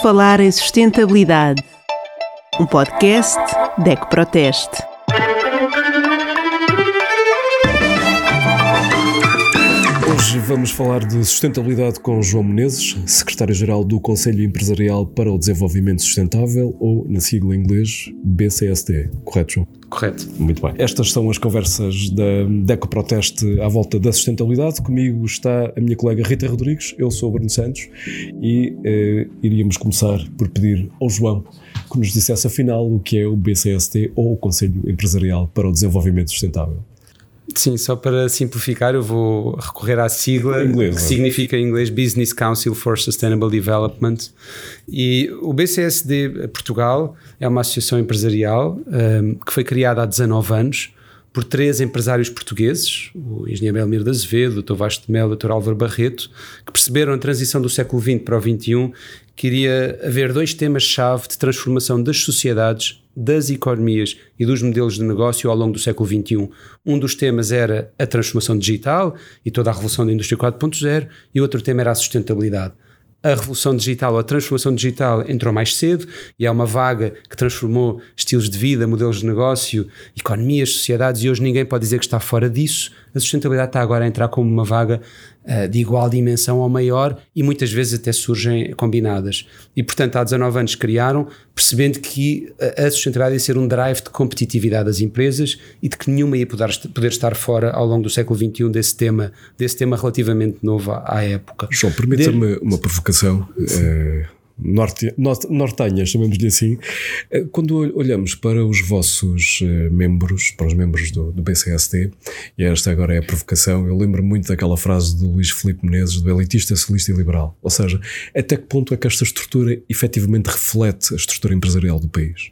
Falar em Sustentabilidade, um podcast DEC Proteste. Hoje vamos falar de sustentabilidade com João Menezes, secretário-geral do Conselho Empresarial para o Desenvolvimento Sustentável, ou na sigla em inglês BCSD. Correto, João? Correto. Muito bem. Estas são as conversas da DECO Proteste à volta da sustentabilidade. Comigo está a minha colega Rita Rodrigues, eu sou o Bruno Santos e eh, iríamos começar por pedir ao João que nos dissesse afinal o que é o BCST ou o Conselho Empresarial para o Desenvolvimento Sustentável. Sim, só para simplificar, eu vou recorrer à sigla, inglês, que significa em inglês Business Council for Sustainable Development. E o BCSD Portugal é uma associação empresarial um, que foi criada há 19 anos por três empresários portugueses, o engenheiro Belmiro de Azevedo, o Dr. Vasco de Melo e o Dr. Álvaro Barreto, que perceberam a transição do século XX para o XXI que iria haver dois temas-chave de transformação das sociedades, das economias e dos modelos de negócio ao longo do século XXI. Um dos temas era a transformação digital e toda a revolução da indústria 4.0 e outro tema era a sustentabilidade a revolução digital ou a transformação digital entrou mais cedo e é uma vaga que transformou estilos de vida, modelos de negócio, economias, sociedades e hoje ninguém pode dizer que está fora disso. A sustentabilidade está agora a entrar como uma vaga de igual dimensão ou maior e muitas vezes até surgem combinadas. E portanto há 19 anos criaram, percebendo que a sustentabilidade ia ser um drive de competitividade das empresas e de que nenhuma ia poder, poder estar fora ao longo do século XXI desse tema, desse tema relativamente novo à, época. João, permita-me uma provocação. Uh, norte, norte, nortenhas, chamemos-lhe assim. Quando olhamos para os vossos membros, para os membros do, do BCSD, e esta agora é a provocação, eu lembro muito daquela frase do Luís Filipe Menezes, do elitista, socialista e liberal. Ou seja, até que ponto é que esta estrutura efetivamente reflete a estrutura empresarial do país?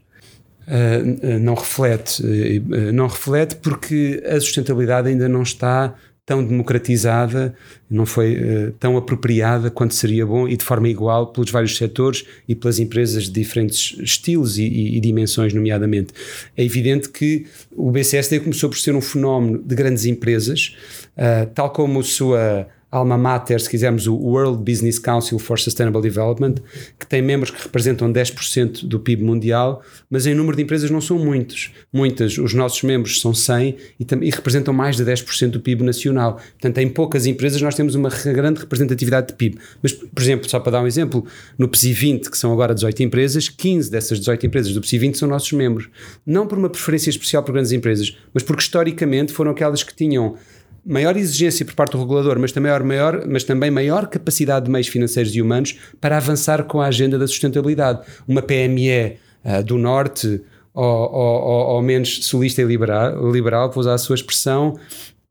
Uh, não reflete, uh, não reflete porque a sustentabilidade ainda não está tão democratizada, não foi uh, tão apropriada quanto seria bom e de forma igual pelos vários setores e pelas empresas de diferentes estilos e, e, e, dimensões, nomeadamente. É evidente que o BCSD começou por ser um fenómeno de grandes empresas, uh, tal como a sua alma mater, se quisermos, o World Business Council for Sustainable Development, que tem membros que representam 10% do PIB mundial, mas em número de empresas não são muitos. Muitas, os nossos membros são 100 e, e representam mais de 10% do PIB nacional. Portanto, em poucas empresas nós temos uma grande representatividade de PIB. Mas, por exemplo, só para dar um exemplo, no PSI 20, que são agora 18 empresas, 15 dessas 18 empresas do PSI 20 são nossos membros. Não por uma preferência especial por grandes empresas, mas porque historicamente foram aquelas que tinham maior exigência por parte do regulador, mas também maior, mas também maior capacidade de meios financeiros e humanos para avançar com a agenda da sustentabilidade. Uma PME uh, do Norte ou, ou, ou, ou, menos solista e liberal, liberal, vou usar a sua expressão,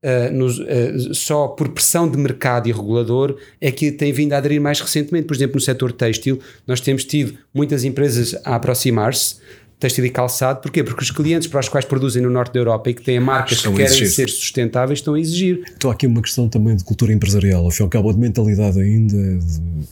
Uh, nos, uh, só por pressão de mercado e regulador é que tem vindo a aderir mais recentemente. Por exemplo, no setor têxtil, nós temos tido muitas empresas a aproximar-se têxtil e calçado. Porquê? Porque os clientes para os quais produzem no norte da Europa e que têm marcas estão que querem ser sustentáveis estão a exigir. Então há aqui uma questão também de cultura empresarial, afinal cabo de mentalidade ainda. De...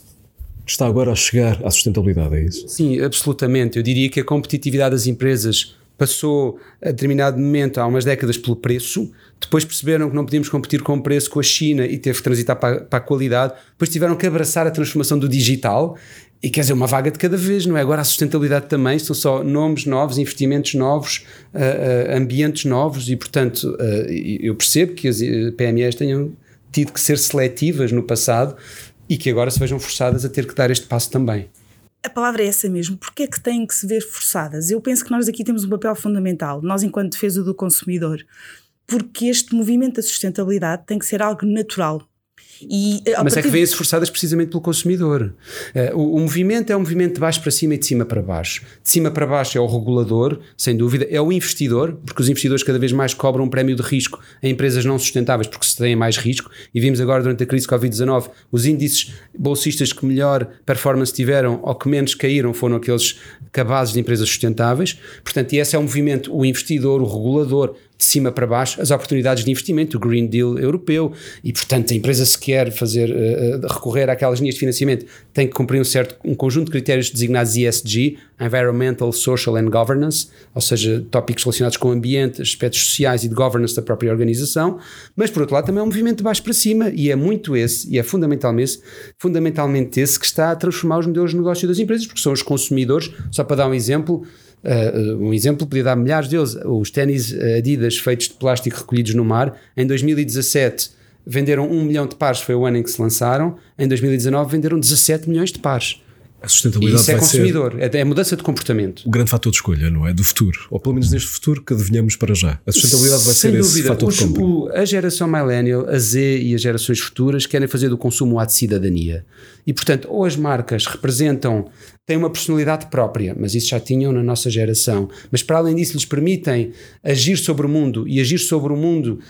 Está agora a chegar à sustentabilidade, é isso? Sim, absolutamente. Eu diria que a competitividade das empresas passou a determinado momento, há umas décadas, pelo preço, depois perceberam que não podíamos competir com o preço com a China e teve que transitar para, para a qualidade, depois tiveram que abraçar a transformação do digital e quer dizer, uma vaga de cada vez, não é? Agora a sustentabilidade também são só nomes novos, investimentos novos, uh, uh, ambientes novos e, portanto, uh, eu percebo que as PMEs tenham tido que ser seletivas no passado e que agora se vejam forçadas a ter que dar este passo também. A palavra é essa mesmo. Porquê é que têm que se ver forçadas? Eu penso que nós aqui temos um papel fundamental, nós enquanto defesa do consumidor, porque este movimento da sustentabilidade tem que ser algo natural. E, Mas é que vêm-se forçadas precisamente pelo consumidor. Uh, o, o, movimento é um movimento de baixo para cima e de cima para baixo. De cima para baixo é o regulador, sem dúvida, é o investidor, porque os investidores cada vez mais cobram um prémio de risco a empresas não sustentáveis porque se têm mais risco. E vimos agora durante a crise Covid-19 os índices bolsistas que melhor performance tiveram ou que menos caíram foram aqueles cabazes de empresas sustentáveis. Portanto, e esse é o movimento, o investidor, o regulador, de cima para baixo as oportunidades de investimento, o Green Deal europeu, e portanto a empresa se quer fazer, uh, recorrer àquelas linhas de financiamento, tem que cumprir um certo um conjunto de critérios designados ESG, Environmental, Social and Governance, ou seja, tópicos relacionados com o ambiente, aspectos sociais e de governance da própria organização, mas por outro lado também é um movimento de baixo para cima, e é muito esse, e é fundamentalmente fundamentalmente esse que está a transformar os modelos de negócio das empresas, porque são os consumidores, só para dar um exemplo, Uh, um exemplo, podia dar milhares deles. Os ténis Adidas feitos de plástico recolhidos no mar, em 2017 venderam 1 milhão de pares, foi o ano em que se lançaram. Em 2019 venderam 17 milhões de pares. A sustentabilidade e isso é consumidor, é, é mudança de comportamento. O grande fator de escolha, não é? Do futuro. Ou pelo menos neste futuro que adivinhamos para já. A sustentabilidade vai Sem ser dúvida. esse fator Os, de compra. a geração millennial, a Z e as gerações futuras querem fazer do consumo um ato de cidadania. E, portanto, ou as marcas representam, têm uma personalidade própria, mas isso já tinham na nossa geração, mas para além disso lhes permitem agir sobre o mundo e agir sobre o mundo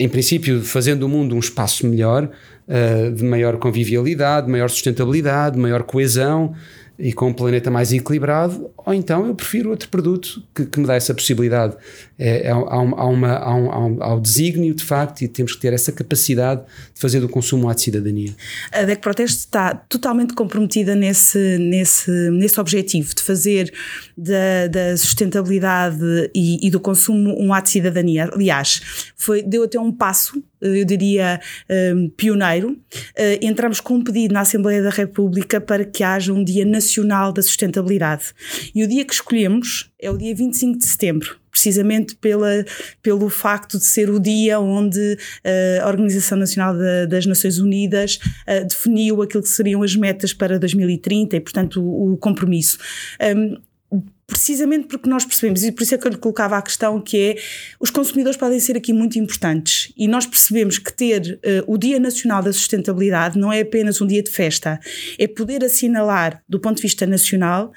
em princípio, fazendo o mundo um espaço melhor, uh, de maior convivialidade, maior sustentabilidade, maior coesão e com um planeta mais equilibrado, ou então eu prefiro outro produto que, que me dá essa possibilidade. É, é, há, há, uma, há, um, há um desígnio, de facto, e temos que ter essa capacidade de fazer do consumo à de cidadania. A DEC Proteste está totalmente comprometida nesse, nesse, nesse objetivo de fazer da, da sustentabilidade e, e, do consumo um ato de cidadania. Aliás, foi, deu até um passo eu diria, um, pioneiro. Uh, entramos com um pedido na Assembleia da República para que haja um Dia Nacional da Sustentabilidade. E o dia que escolhemos é o dia 25 de setembro, precisamente pela, pelo facto de ser o dia onde uh, a Organização Nacional das Nações Unidas uh, definiu aquilo que seriam as metas para 2030 e, portanto, o, compromisso. Precisamente porque nós percebemos, e por isso é que eu lhe colocava a questão que é, os consumidores podem ser aqui muito importantes e nós percebemos que ter uh, o Dia Nacional da Sustentabilidade não é apenas um dia de festa, é poder assinalar do ponto de vista nacional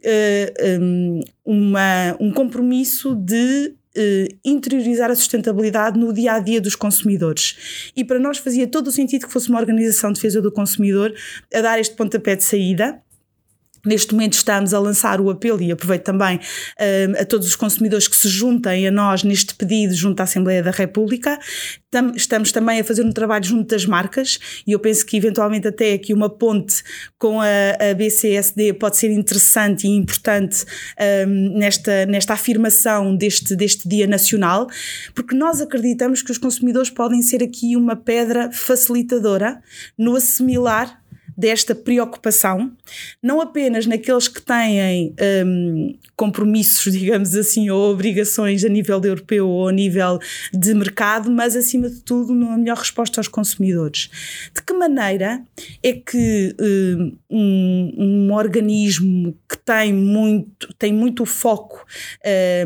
uh, um, uma, um compromisso de Uh, interiorizar a sustentabilidade no dia a dia dos consumidores. E para nós fazia todo o sentido que fosse uma organização de defesa do consumidor a dar este pontapé de saída. Neste momento estamos a lançar o apelo e aproveito também uh, a todos os consumidores que se juntem a nós neste pedido junto à Assembleia da República. Tam, estamos também a fazer um trabalho junto das marcas e eu penso que eventualmente até aqui uma ponte com a, a BCSD pode ser interessante e importante um, nesta, nesta afirmação deste, deste Dia Nacional, porque nós acreditamos que os consumidores podem ser aqui uma pedra facilitadora no assimilar desta preocupação, não apenas naqueles que têm um, compromissos, digamos assim, ou obrigações a nível europeu ou a nível de mercado, mas acima de tudo numa melhor resposta aos consumidores. De que maneira é que hum, um, um organismo que tem muito, tem muito foco,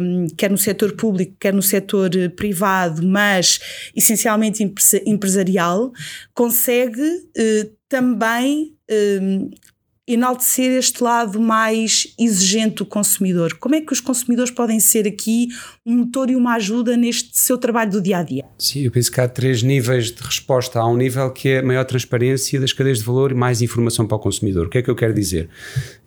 um, quer no setor público, quer no setor privado, mas essencialmente empresarial, consegue uh, também um, enaltecer este lado mais exigente do consumidor. Como é que os consumidores podem ser aqui um motor e uma ajuda neste seu trabalho do dia a dia? Sim, eu penso que há três níveis de resposta. Há um nível que é maior transparência das cadeias de valor e mais informação para o consumidor. O que é que eu quero dizer?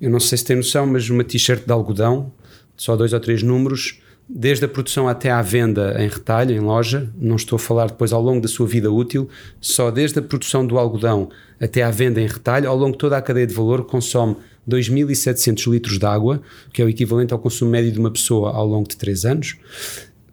Eu não sei se tem noção, mas uma t-shirt de algodão, só dois ou três números, desde a produção até à venda em retalho, em loja, não estou a falar depois ao longo da sua vida útil, só desde a produção do algodão até à venda em retalho, ao longo de toda a cadeia de valor, consome 2.700 litros de água, que é o equivalente ao consumo médio de uma pessoa ao longo de 3 anos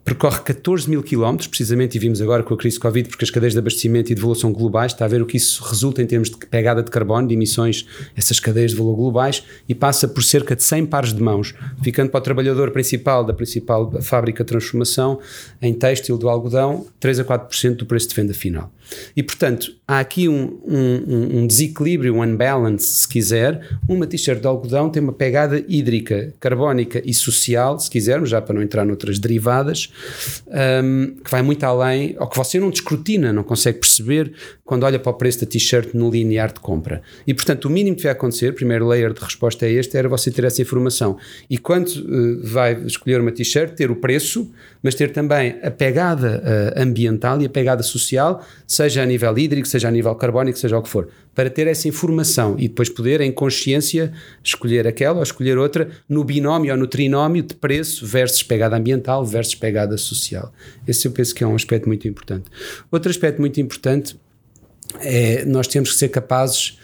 percorre 14 mil quilómetros, precisamente, e vimos agora com a crise Covid, porque as cadeias de abastecimento e de são globais, está a ver o que isso resulta em termos de pegada de carbono, de emissões, essas cadeias de valor globais, e passa por cerca de 100 pares de mãos, ficando para o trabalhador principal da principal fábrica de transformação em têxtil do algodão, 3 a 4% do preço de venda final. E, portanto, há aqui um, um, um desequilíbrio, um unbalance, se quiser. Uma t-shirt de algodão tem uma pegada hídrica, carbónica e social, se quisermos, já para não entrar noutras derivadas, um, que vai muito além, ou que você não descrutina, não consegue perceber quando olha para o preço da t-shirt no linear de compra. E, portanto, o mínimo que vai acontecer, o primeiro layer de resposta é este, era você ter essa informação. E quando uh, vai escolher uma t-shirt, ter o preço, mas ter também a pegada uh, ambiental e a pegada social, seja a nível hídrico, seja a nível carbónico, seja o que for. Para ter essa informação e depois poder, em consciência, escolher aquela ou escolher outra no binómio ou no trinómio de preço versus pegada ambiental versus pegada social. Esse eu penso que é um aspecto muito importante. Outro aspecto muito importante é nós temos que ser capazes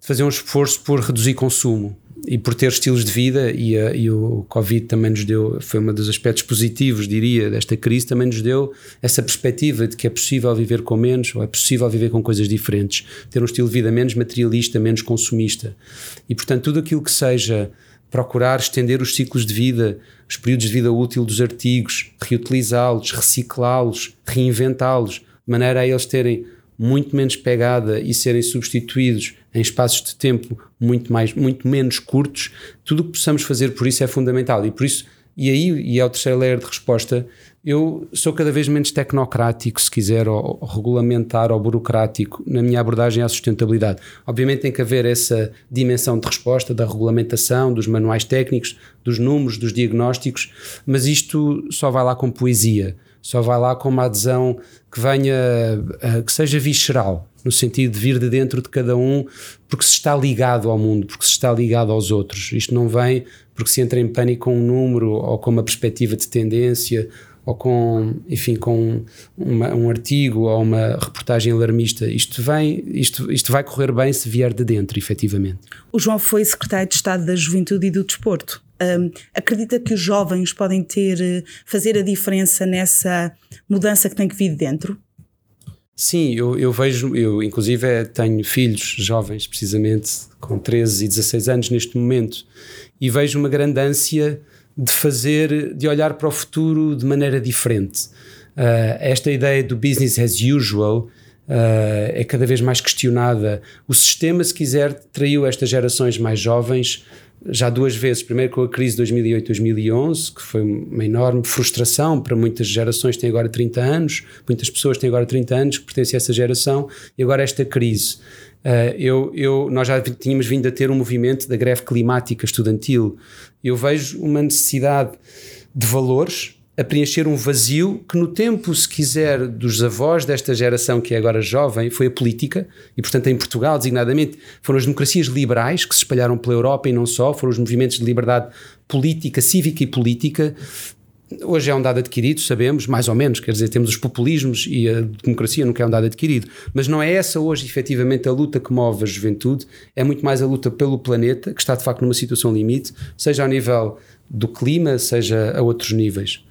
de fazer um esforço por reduzir consumo e por ter estilos de vida e, a, e, o Covid também nos deu, foi um dos aspectos positivos, diria, desta crise, também nos deu essa perspectiva de que é possível viver com menos ou é possível viver com coisas diferentes, ter um estilo de vida menos materialista, menos consumista. E portanto, tudo aquilo que seja procurar estender os ciclos de vida, os períodos de vida útil dos artigos, reutilizá-los, reciclá-los, reinventá-los, de maneira a eles terem muito menos pegada e serem substituídos em espaços de tempo muito, mais, muito menos curtos, tudo o que possamos fazer por isso é fundamental. E por isso, e aí, e é o terceiro layer de resposta, eu sou cada vez menos tecnocrático, se quiser, ou, ou regulamentar ou burocrático na minha abordagem à sustentabilidade. Obviamente tem que haver essa dimensão de resposta da regulamentação, dos manuais técnicos, dos números, dos diagnósticos, mas isto só vai lá com poesia só vai lá com uma adesão que venha, eh, que seja visceral, no sentido de vir de dentro de cada um, porque se está ligado ao mundo, porque se está ligado aos outros. Isto não vem porque se entra em pânico com um número ou com uma perspectiva de tendência ou com, enfim, com uma, um artigo ou uma reportagem alarmista. Isto, vem, isto, isto vai correr bem se vier de dentro, efetivamente. O João foi secretário de Estado da Juventude e do Desporto. Um, acredita que os jovens podem ter, eh, fazer a diferença nessa mudança que tem que vir de dentro? Sim, eu, eu vejo, eu inclusive tenho filhos jovens, precisamente com 13 e 16 anos neste momento, e vejo uma grande ânsia de fazer, de olhar para o futuro de maneira diferente. Uh, esta ideia do business as usual uh, é cada vez mais questionada. O sistema, se quiser, traiu estas gerações mais jovens já duas vezes, primeiro com a crise de 2008-2011, que foi uma enorme frustração para muitas gerações que têm agora 30 anos, muitas pessoas têm agora 30 anos que pertencem a essa geração, e agora esta crise. Uh, eu, eu, nós já tínhamos vindo a ter um movimento da greve climática estudantil. Eu vejo uma necessidade de valores a preencher um vazio que no tempo, se quiser, dos avós desta geração que é agora jovem, foi a política, e portanto em Portugal, designadamente, foram as democracias liberais que se espalharam pela Europa e não só, foram os movimentos de liberdade política, cívica e política. Hoje é um dado adquirido, sabemos, mais ou menos, quer dizer, temos os populismos e a democracia nunca é um dado adquirido, mas não é essa hoje efetivamente a luta que move a juventude, é muito mais a luta pelo planeta, que está de facto numa situação limite, seja ao nível do clima, seja a outros níveis.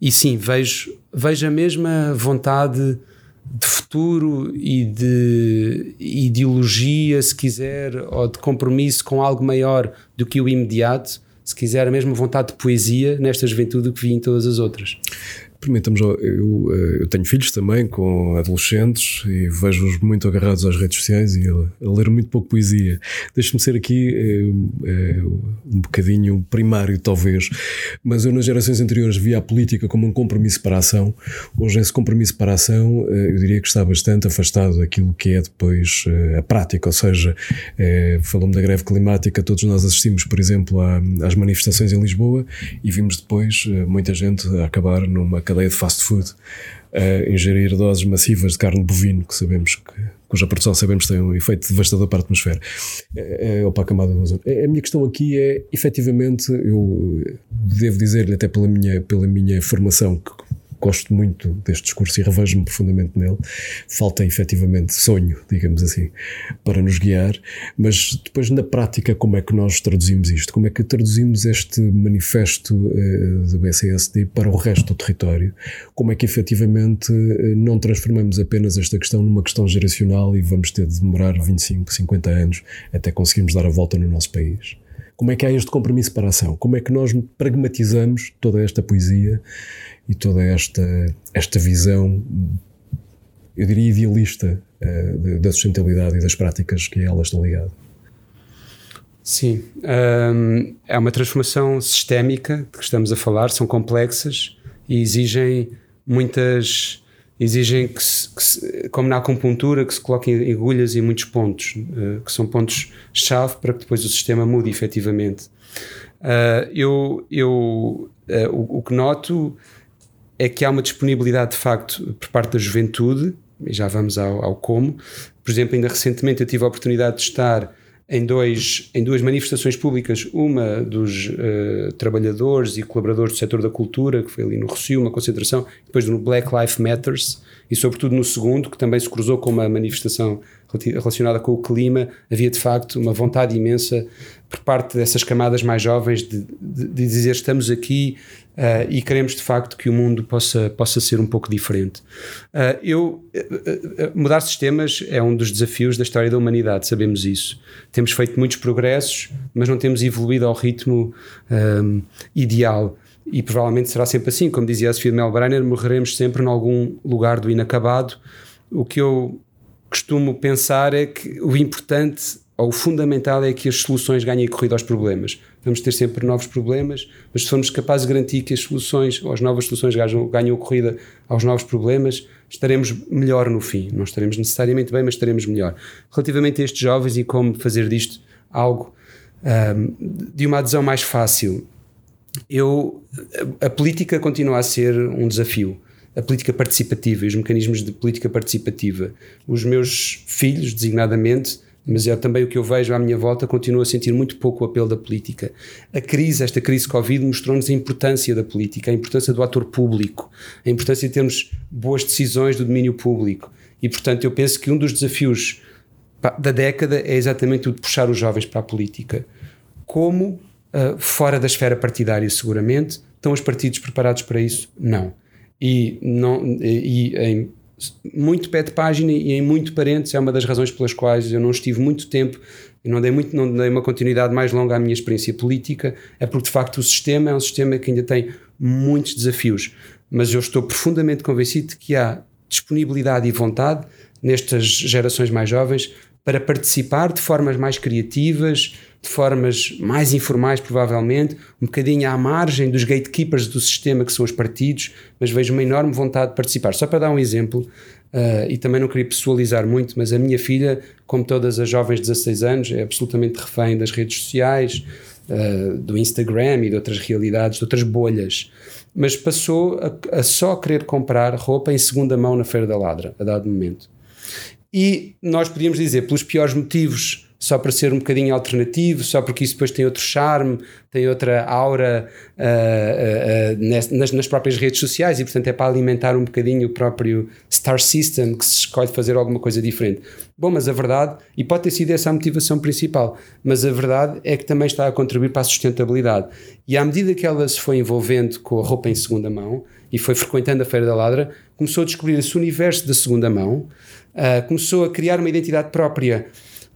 E sim, vejo, vejo a mesma vontade de futuro e de ideologia, se quiser, ou de compromisso com algo maior do que o imediato, se quiser, a mesma vontade de poesia nesta juventude que vi em todas as outras. Permitamos, eu, eh, eu, tenho filhos também com adolescentes e vejo-os muito agarrados às redes sociais e a, ler muito pouco poesia. Deixe-me ser aqui é, um bocadinho primário, talvez, mas eu nas gerações anteriores via a política como um compromisso para a ação. Hoje, esse compromisso para a ação, eu diria que está bastante afastado daquilo que é depois a prática, ou seja, é, falamos da greve climática, todos nós assistimos, por exemplo, às manifestações em Lisboa e vimos depois muita gente acabar numa cadeia de fast food a ingerir doses massivas de carne bovino, que sabemos que, cuja produção sabemos tem um efeito devastador para a atmosfera, é, é, para a camada do ozono. A minha questão aqui é, efetivamente, eu devo dizer-lhe até pela minha, pela minha formação, que gosto muito deste discurso e revejo-me profundamente nele. Falta efetivamente sonho, digamos assim, para nos guiar, mas depois na prática, como é que nós traduzimos isto? Como é que traduzimos este manifesto uh, do BCSD para o resto do território? Como é que efetivamente uh, não transformamos apenas esta questão numa questão geracional e vamos ter de demorar 25, 50 anos até conseguirmos dar a volta no nosso país? Como é que há este compromisso para a ação? Como é que nós pragmatizamos toda esta poesia e toda esta, esta visão, eu diria idealista, uh, da sustentabilidade e das práticas que a elas estão ligadas. Sim, um, é uma transformação sistémica de que estamos a falar, são complexas e exigem muitas. Exigem que, se, que se, como na acupuntura, que se coloquem agulhas em muitos pontos, uh, que são pontos-chave para que depois o sistema mude efetivamente. Uh, eu, eu uh, o, o, que noto é que há uma disponibilidade de facto por parte da juventude e já vamos ao, ao como. Por exemplo, ainda recentemente eu tive a oportunidade de estar em, dois, em duas manifestações públicas, uma dos uh, trabalhadores e colaboradores do setor da cultura, que foi ali no Rocio, uma concentração, depois no Black Lives Matters, e sobretudo no segundo, que também se cruzou com uma manifestação relacionada com o clima, havia de facto uma vontade imensa por parte dessas camadas mais jovens de, de, de dizer estamos aqui uh, e queremos de facto que o mundo possa, possa ser um pouco diferente. Uh, eu, uh, mudar sistemas é um dos desafios da história da humanidade, sabemos isso. Temos feito muitos progressos, mas não temos evoluído ao ritmo um, ideal. E provavelmente será sempre assim, como dizia a Sofia Melbrenner, morreremos sempre em algum lugar do inacabado. O que eu costumo pensar é que o importante ou o fundamental é que as soluções ganhem corrida aos problemas. Vamos ter sempre novos problemas, mas se formos capazes de garantir que as soluções ou as novas soluções ganham, ganham corrida aos novos problemas, estaremos melhor no fim. Não estaremos necessariamente bem, mas estaremos melhor. Relativamente a estes jovens e como fazer disto algo um, de uma adesão mais fácil, eu, a, política continua a ser um desafio a política participativa e os mecanismos de política participativa. Os meus filhos, designadamente, mas é também o que eu vejo à minha volta, continuo a sentir muito pouco o apelo da política. A crise, esta crise Covid, mostrou-nos a importância da política, a importância do ator público, a importância de termos boas decisões do domínio público. E, portanto, eu penso que um dos desafios da década é exatamente o de puxar os jovens para a política. Como, uh, fora da esfera partidária, seguramente, estão os partidos preparados para isso? Não. E, não, e em muito pé de página e em muito parentes é uma das razões pelas quais eu não estive muito tempo e não dei, muito, não dei uma continuidade mais longa à minha experiência política, é porque de facto o sistema é um sistema que ainda tem muitos desafios, mas eu estou profundamente convencido de que há disponibilidade e vontade nestas gerações mais jovens para participar de formas mais criativas, de formas mais informais, provavelmente, um bocadinho à margem dos gatekeepers do sistema, que são os partidos, mas vejo uma enorme vontade de participar. Só para dar um exemplo, uh, e também não queria pessoalizar muito, mas a minha filha, como todas as jovens de 16 anos, é absolutamente refém das redes sociais, uh, do Instagram e de outras realidades, de outras bolhas. Mas passou a, a só querer comprar roupa em segunda mão na Feira da Ladra, a dado momento. E nós podíamos dizer, pelos piores motivos, só para ser um bocadinho alternativo, só porque isso depois tem outro charme, tem outra aura uh, uh, nas, nas, próprias redes sociais e, portanto, é para alimentar um bocadinho o próprio star system que se escolhe fazer alguma coisa diferente. Bom, mas a verdade, e pode ter sido essa a motivação principal, mas a verdade é que também está a contribuir para a sustentabilidade. E à medida que ela se foi envolvendo com a roupa em segunda mão e foi frequentando a Feira da Ladra, começou a descobrir esse universo da segunda mão, uh, começou a criar uma identidade própria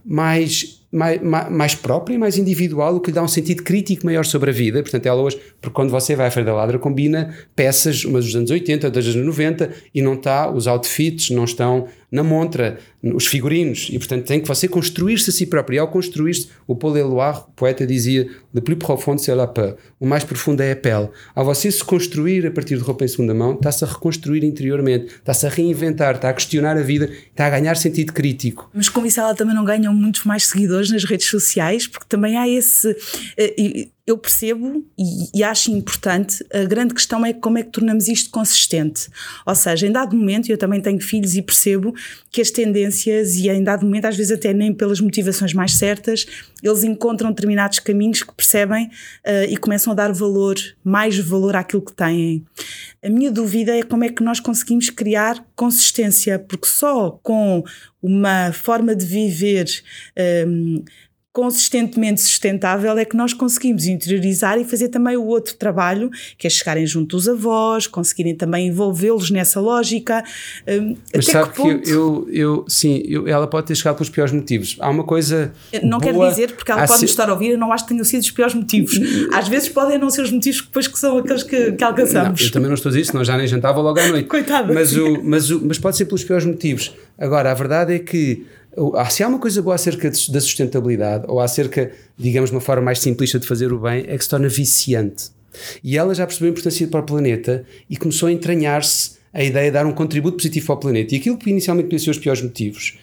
mais, mais, mais própria, mais individual, o que lhe dá um sentido crítico maior sobre a vida. Portanto, ela hoje, porque quando você vai à Feira da Ladra, combina peças, umas dos anos 80, outras dos anos 90, e não está, os outfits não estão na montra, os figurinos, e portanto tem que você construir-se a si próprio. E ao construir-se, o Paul Eluard, o poeta, dizia: Le plus profond c'est la peur. O mais profundo é a pele. Ao você se construir a partir de roupa em segunda mão, está-se a reconstruir interiormente, está-se a reinventar, está a questionar a vida, está a ganhar sentido crítico. Mas com isso ela também não ganha muitos mais seguidores nas redes sociais, porque também há esse. Eu percebo e, e, acho importante, a grande questão é como é que tornamos isto consistente. Ou seja, em dado momento, eu também tenho filhos e percebo que as tendências, e em dado momento, às vezes até nem pelas motivações mais certas, eles encontram determinados caminhos que percebem uh, e começam a dar valor, mais valor àquilo que têm. A minha dúvida é como é que nós conseguimos criar consistência, porque só com uma forma de viver. Um, ehm, consistentemente sustentável é que nós conseguimos interiorizar e fazer também o outro trabalho, que é chegarem junto dos avós, conseguirem também envolvê-los nessa lógica. Um, Mas sabe que, ponto... que eu, eu, sim, eu, ela pode ter chegado pelos piores motivos. Há uma coisa. Não quero dizer, porque ela pode se... estar a ouvir, eu não acho que tenham sido os piores motivos. Às vezes podem não ser os motivos que depois que são aqueles que, que alcançamos. Não, eu também não estou a dizer isso, senão já nem jantava logo à noite. Coitada. Mas, o, mas, o, mas pode ser pelos piores motivos. Agora, a verdade é que se há uma coisa boa acerca da sustentabilidade, ou acerca, digamos, de uma forma mais simplista de fazer o bem, é que se torna viciante. E ela já percebeu a importância para o planeta e começou a entranhar-se a ideia de dar um contributo positivo ao planeta. E aquilo que inicialmente ser os piores motivos,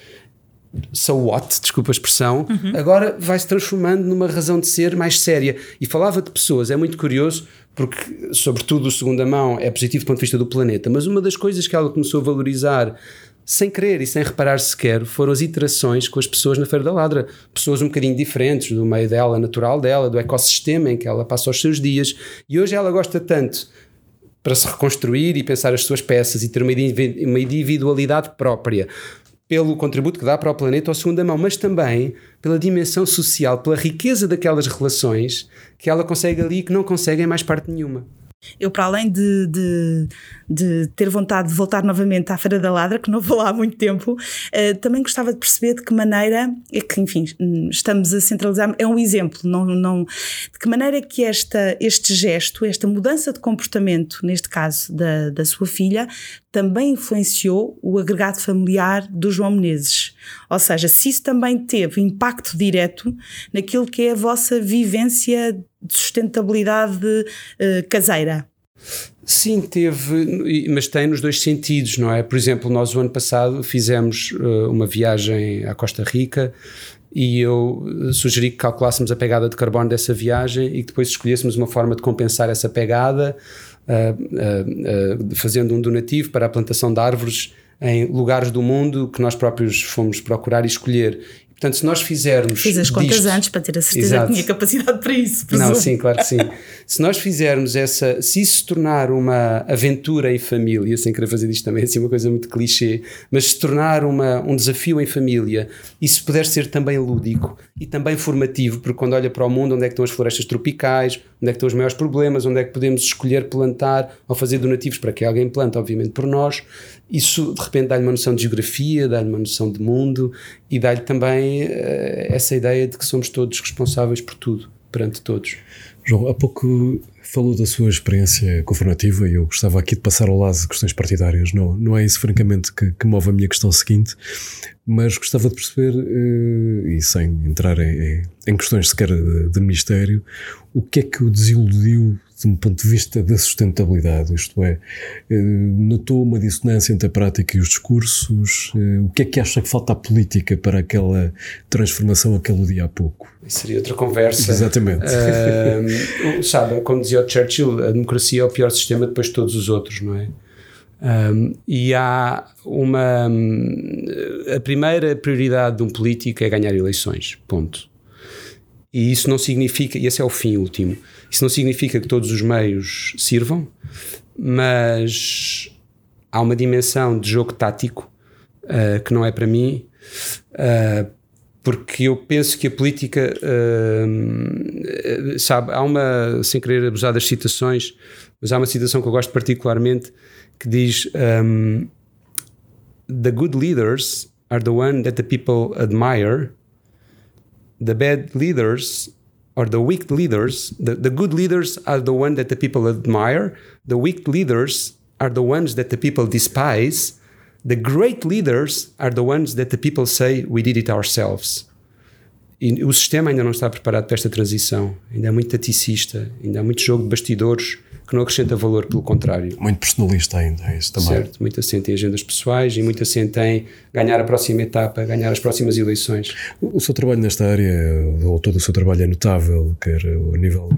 so what, desculpa a expressão, uhum. agora vai se transformando numa razão de ser mais séria. E falava de pessoas, é muito curioso, porque, sobretudo, o segunda mão é positivo do ponto de vista do planeta, mas uma das coisas que ela começou a valorizar sem querer e sem reparar sequer, foram as iterações com as pessoas na Feira da Ladra. Pessoas um bocadinho diferentes do meio dela, natural dela, do ecossistema em que ela passa os seus dias. E hoje ela gosta tanto para se reconstruir e pensar as suas peças e ter uma individualidade própria pelo contributo que dá para o planeta ao segunda mão, mas também pela dimensão social, pela riqueza daquelas relações que ela consegue ali e que não consegue em mais parte nenhuma. Eu, para além de, de, de, ter vontade de voltar novamente à Feira da Ladra, que não vou lá há muito tempo, uh, também gostava de perceber de que maneira, é que, enfim, estamos a centralizar, é um exemplo, não, não, de que maneira é que esta, este gesto, esta mudança de comportamento, neste caso da, da sua filha, também influenciou o agregado familiar do João Menezes. Ou seja, se isso também teve impacto direto naquilo que é a vossa vivência de sustentabilidade uh, caseira. Sim, teve, mas tem nos dois sentidos, não é? Por exemplo, nós o ano passado fizemos uh, uma viagem à Costa Rica e eu eh, sugeri que calculássemos a pegada de carbono dessa viagem e que depois escolhêssemos uma forma de compensar essa pegada, uh, fazendo um donativo para a plantação de árvores em lugares do mundo que nós próprios fomos procurar e escolher. Portanto, se nós fizermos. Fiz as contas disto, antes para ter a certeza exato. que tinha capacidade para isso. Presumo. Não, sim, claro que sim. se nós fizermos essa. Se isso se tornar uma aventura em família, sem querer fazer isto também, assim, uma coisa muito clichê, mas se tornar uma, um desafio em família e se puder ser também lúdico e também formativo, porque quando olha para o mundo, onde é que estão as florestas tropicais, onde é que estão os maiores problemas, onde é que podemos escolher plantar ou fazer donativos para que alguém plante, obviamente por nós, isso de repente dá-lhe uma noção de geografia, dá-lhe uma noção de mundo e dá-lhe também uh, essa ideia de que somos todos responsáveis por tudo, perante todos. João, há pouco falou da sua experiência governativa e eu gostava aqui de passar ao lado de questões partidárias. Não, não é isso, francamente, que, que move a minha questão seguinte, mas gostava de perceber, uh, e sem entrar em, em questões sequer de, de ministério, o que é que o desiludiu de um ponto de vista da sustentabilidade, isto é, uh, notou uma dissonância entre a prática e os discursos, uh, o que é que acha que falta à política para aquela transformação que dia há pouco? Isso seria outra conversa. Exatamente. sabe, como dizia o Churchill, a democracia é o pior sistema depois de todos os outros, não é? Um, e há uma. A primeira prioridade de um político é ganhar eleições. Ponto. E isso não significa. E esse é o fim último. Isso não significa que todos os meios sirvam, mas há uma dimensão de jogo tático uh, que não é para mim. Uh, porque eu penso que a política, uh, sabe, há uma, sem querer abusar das citações, mas há uma citação que eu gosto particularmente que diz: um, The good leaders are the one that the people admire, the bad leaders or the weak leaders, the, the good leaders are the one that the people admire, the weak leaders are the ones that the people despise The great leaders are the ones that the people say we did it ourselves. E o sistema ainda não está preparado para esta transição. Ainda é muito taticista, ainda há muito jogo de bastidores que não acrescenta valor, pelo contrário. Muito personalista ainda, é isso também. Certo, muito assente em agendas pessoais e muito assente em ganhar a próxima etapa, ganhar as próximas eleições. O, o seu trabalho nesta área, ou todo o seu trabalho é notável, quer a nível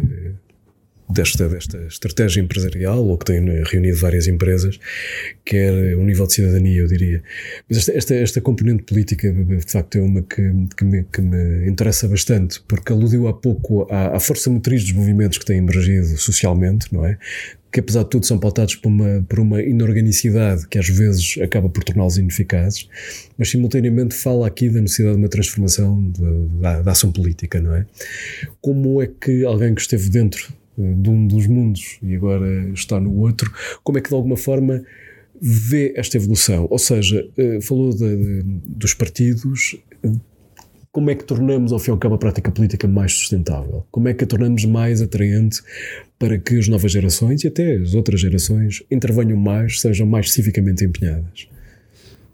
desta, desta estratégia empresarial, ou que tem reunido várias empresas, quer o nível de cidadania, eu diria. Mas esta, esta, esta componente política, de facto, é uma que, que, me, que me interessa bastante, porque aludiu há pouco à, à força motriz dos movimentos que têm emergido socialmente, não é? que apesar de tudo são pautados por uma, por uma inorganicidade que às vezes acaba por torná-los ineficazes, mas simultaneamente fala aqui da necessidade de uma transformação da, da ação política, não é? Como é que alguém que esteve dentro de um dos mundos e agora está no outro, como é que de alguma forma vê esta evolução? Ou seja, eh, falou de, dos partidos, como é que tornamos, ao fim e ao cabo, a prática política mais sustentável? Como é que a tornamos mais atraente para que as novas gerações e até as outras gerações intervenham mais, sejam mais civicamente empenhadas?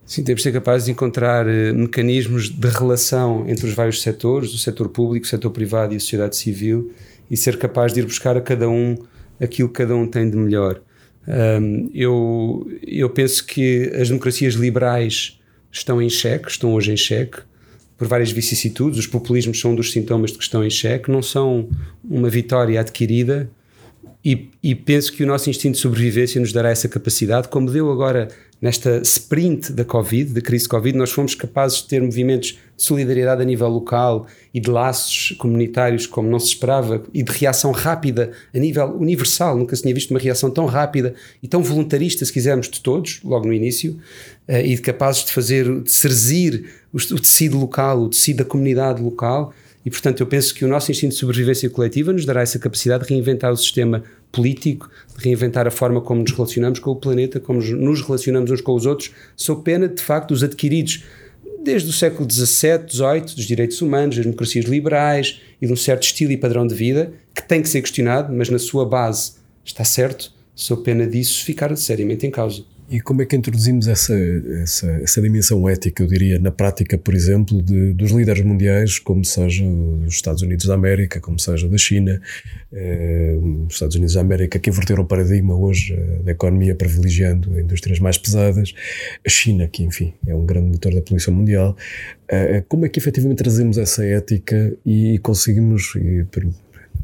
Sim, temos de ser capazes de encontrar uh, mecanismos de relação entre os vários setores, o setor público, o setor privado e a sociedade civil, e ser capaz de ir buscar a cada um aquilo que cada um tem de melhor. Um, eu, eu penso que as democracias liberais estão em xeque, estão hoje em xeque, por várias vicissitudes. Os populismos são um dos sintomas de que estão em xeque, não são uma vitória adquirida. E, e penso que o nosso instinto de sobrevivência nos dará essa capacidade, como deu agora nesta sprint da Covid, da crise Covid, nós fomos capazes de ter movimentos de solidariedade a nível local e de laços comunitários como não se esperava e de reação rápida a nível universal. Nunca se tinha visto uma reação tão rápida e tão voluntarista, se quisermos, de todos, logo no início, uh, e de capazes de fazer, de serzir o tecido local, o tecido da comunidade local. E, portanto, eu penso que o nosso instinto de sobrevivência coletiva nos dará essa capacidade de reinventar o sistema político, de reinventar a forma como nos relacionamos com o planeta, como nos relacionamos uns com os outros, sob pena, de facto, dos adquiridos desde o século XVII, XVIII, dos direitos humanos, das democracias liberais e de um certo estilo e padrão de vida que tem que ser questionado, mas na sua base está certo, sob pena disso ficar seriamente em causa. E como é que introduzimos essa, essa, essa dimensão ética, eu diria, na prática, por exemplo, de, dos líderes mundiais, como seja os Estados Unidos da América, como seja da China, eh, os Estados Unidos da América que inverteram o paradigma hoje eh, da economia privilegiando indústrias mais pesadas, a China, que enfim é um grande motor da poluição mundial. Eh, como é que efetivamente trazemos essa ética e conseguimos, e,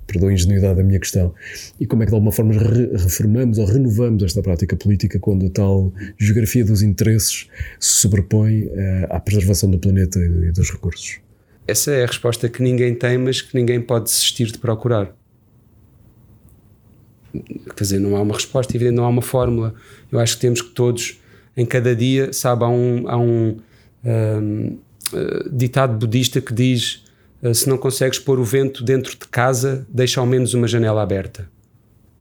perdoe a ingenuidade da minha questão, e como é que de alguma forma re reformamos ou renovamos esta prática política quando a tal geografia dos interesses se sobrepõe uh, à preservação do planeta e dos recursos? Essa é a resposta que ninguém tem, mas que ninguém pode desistir de procurar. Quer dizer, não há uma resposta, evidente, não há uma fórmula. Eu acho que temos que todos, em cada dia, sabe, há um, há um, um uh, ditado budista que diz eh, se não consegues pôr o vento dentro de casa, deixa ao menos uma janela aberta.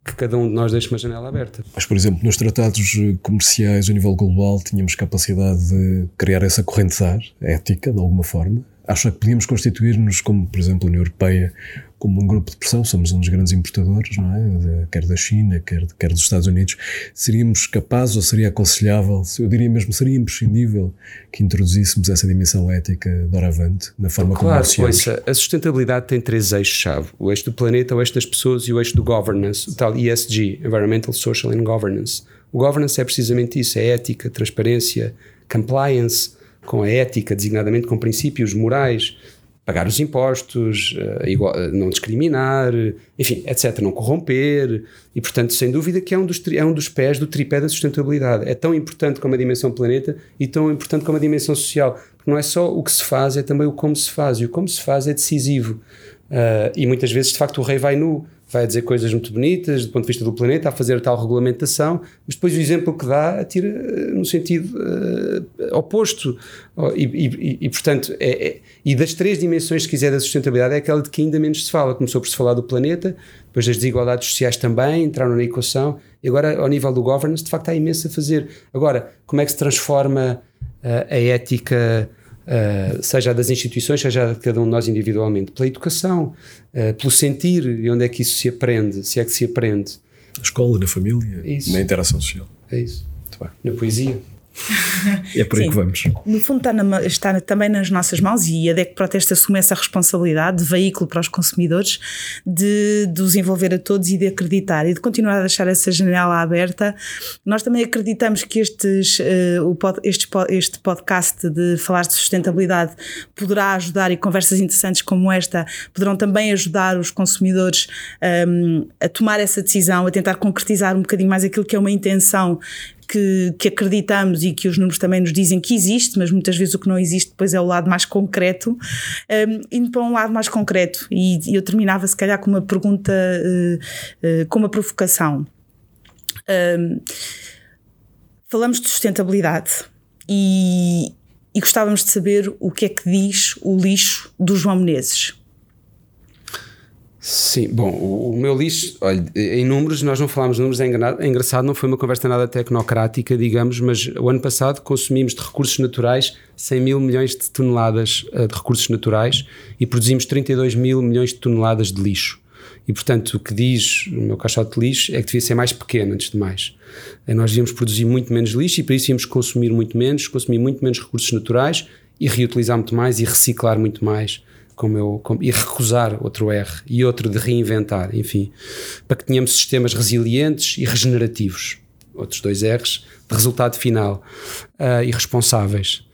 Que cada um de nós deixe uma janela aberta. Mas, por exemplo, nos tratados comerciais a nível global tínhamos capacidade de criar essa corrente de ar, ética, de alguma forma. Acho que podíamos constituir-nos como, por exemplo, a União Europeia, como um grupo de pressão, somos um dos grandes importadores, não é? quer da China, quer, quer dos Estados Unidos, seríamos capazes ou seria aconselhável, eu diria mesmo, seria imprescindível que introduzíssemos essa dimensão ética doravante na forma claro, como negociamos? Claro, a sustentabilidade tem três eixos-chave, o eixo do planeta, o eixo das pessoas e o eixo do governance, o tal ESG, Environmental, Social and Governance. O governance é precisamente isso, é ética, transparência, compliance, com a ética, designadamente com princípios morais, pagar os impostos, igual, uh, não discriminar, enfim, etc., não corromper, e portanto, sem dúvida que é um, dos, é um dos pés do tripé da sustentabilidade. É tão importante como a dimensão planeta e tão importante como a dimensão social, porque não é só o que se faz, é também o como se faz, e o como se faz é decisivo. Uh, e muitas vezes, de facto, o rei vai nu, vai dizer coisas muito bonitas do ponto de vista do planeta, a fazer tal regulamentação, mas depois o exemplo que dá atira eh, no sentido uh, oposto. E, e, e portanto, é, é, e das três dimensões, se quiser, da sustentabilidade, é aquela de que ainda menos se fala. Começou por se falar do planeta, depois das desigualdades sociais também entraram na equação, e agora, ao nível do governance, de facto, há imenso a fazer. Agora, como é que se transforma uh, a ética? Uh, seja das instituições, seja de cada um de nós individualmente, pela educação, uh, pelo sentir e onde é que isso se aprende, se é que se aprende. Na escola, na família, na interação social. É isso. Na poesia é por aí Sim, que vamos. No fundo, está, na, está, também nas nossas mãos e a DEC Protesta assume essa responsabilidade de veículo para os consumidores, de, de os envolver a todos e de acreditar e de continuar a deixar essa janela aberta. Nós também acreditamos que estes, uh, o pod, este, este podcast de falar de sustentabilidade poderá ajudar e conversas interessantes como esta poderão também ajudar os consumidores um, ehm, a tomar essa decisão, a tentar concretizar um bocadinho mais aquilo que é uma intenção que, que, acreditamos e que os números também nos dizem que existe, mas muitas vezes o que não existe depois é o lado mais concreto, um, indo para um lado mais concreto. E, eu terminava se calhar com uma pergunta, uh, uh, com uma provocação. Um, falamos de sustentabilidade e, e gostávamos de saber o que é que diz o lixo do João Menezes. Sim, bom, o, o, meu lixo, olha, em números, nós não falámos números, é, é engraçado, não foi uma conversa nada tecnocrática, digamos, mas o ano passado consumimos de recursos naturais 100 mil milhões de toneladas uh, de recursos naturais e produzimos 32 mil milhões de toneladas de lixo. E, portanto, o que diz o meu caixote de lixo é que devia ser mais pequeno, antes de mais. Uh, nós devíamos produzir muito menos lixo e, para isso, íamos consumir muito menos, consumir muito menos recursos naturais e reutilizar muito mais e reciclar muito mais como eu, como, e recusar outro R e outro de reinventar, enfim, para que tenhamos sistemas resilientes e regenerativos, outros dois R's, de resultado final uh, e responsáveis.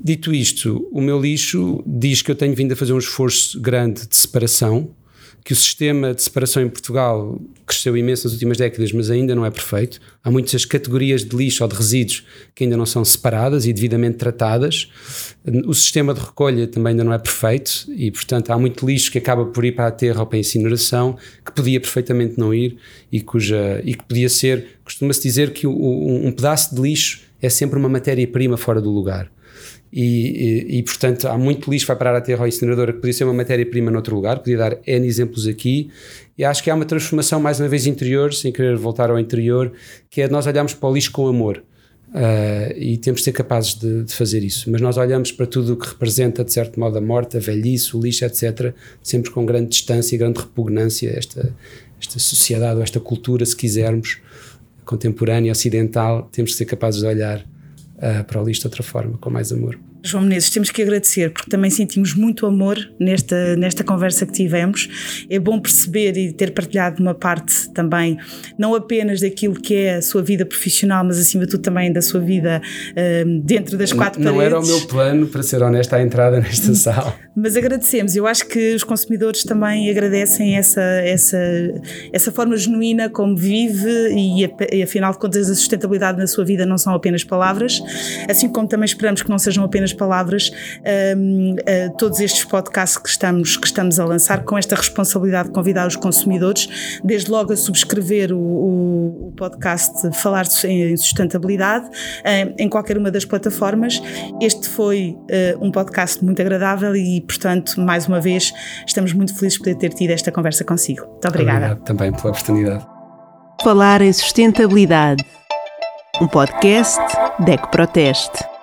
Dito isto, o meu lixo diz que eu tenho vindo a fazer um esforço grande de separação, que o sistema de separação em Portugal cresceu imenso nas últimas décadas, mas ainda não é perfeito. Há muitas categorias de lixo ou de resíduos que ainda não são separadas e devidamente tratadas. O sistema de recolha também ainda não é perfeito e, portanto, há muito lixo que acaba por ir para a terra ou para a incineração, que podia perfeitamente não ir e, cuja, e que podia ser. Costuma-se dizer que um pedaço de lixo é sempre uma matéria-prima fora do lugar. E, e, e, portanto há muito lixo que vai parar a terra ou incineradora que podia ser uma matéria-prima noutro lugar, podia dar N exemplos aqui. E acho que há uma transformação mais uma vez interior, sem querer voltar ao interior, que é nós olharmos para o lixo com amor. Uh, e temos de ser capazes de, de, fazer isso, mas nós olhamos para tudo o que representa de certo modo a morte, a velhice, o lixo, etc, sempre com grande distância e grande repugnância esta, esta sociedade ou esta cultura, se quisermos, contemporânea, ocidental, temos de ser capazes de olhar uh, para o lixo de outra forma, com mais amor. João Menezes, temos que agradecer porque também sentimos muito amor nesta, nesta conversa que tivemos. É bom perceber e ter partilhado uma parte também, não apenas daquilo que é a sua vida profissional, mas acima de tudo também da sua vida uh, dentro das quatro não, paredes. Não era o meu plano, para ser honesto, à entrada nesta sala. Mas agradecemos. Eu acho que os consumidores também agradecem essa, essa, essa forma genuína como vive e, e afinal de contas a sustentabilidade na sua vida não são apenas palavras, assim como também esperamos que não sejam apenas palavras um, uh, todos estes podcasts que estamos, que estamos a lançar com esta responsabilidade de convidar os consumidores, desde logo a subscrever o, o, o podcast Falar em Sustentabilidade uh, em qualquer uma das plataformas. Este foi uh, um podcast muito agradável e, portanto, mais uma vez, estamos muito felizes por ter tido esta conversa consigo. Muito obrigada. Obrigado também pela oportunidade. Falar em Sustentabilidade, um podcast DEC Proteste.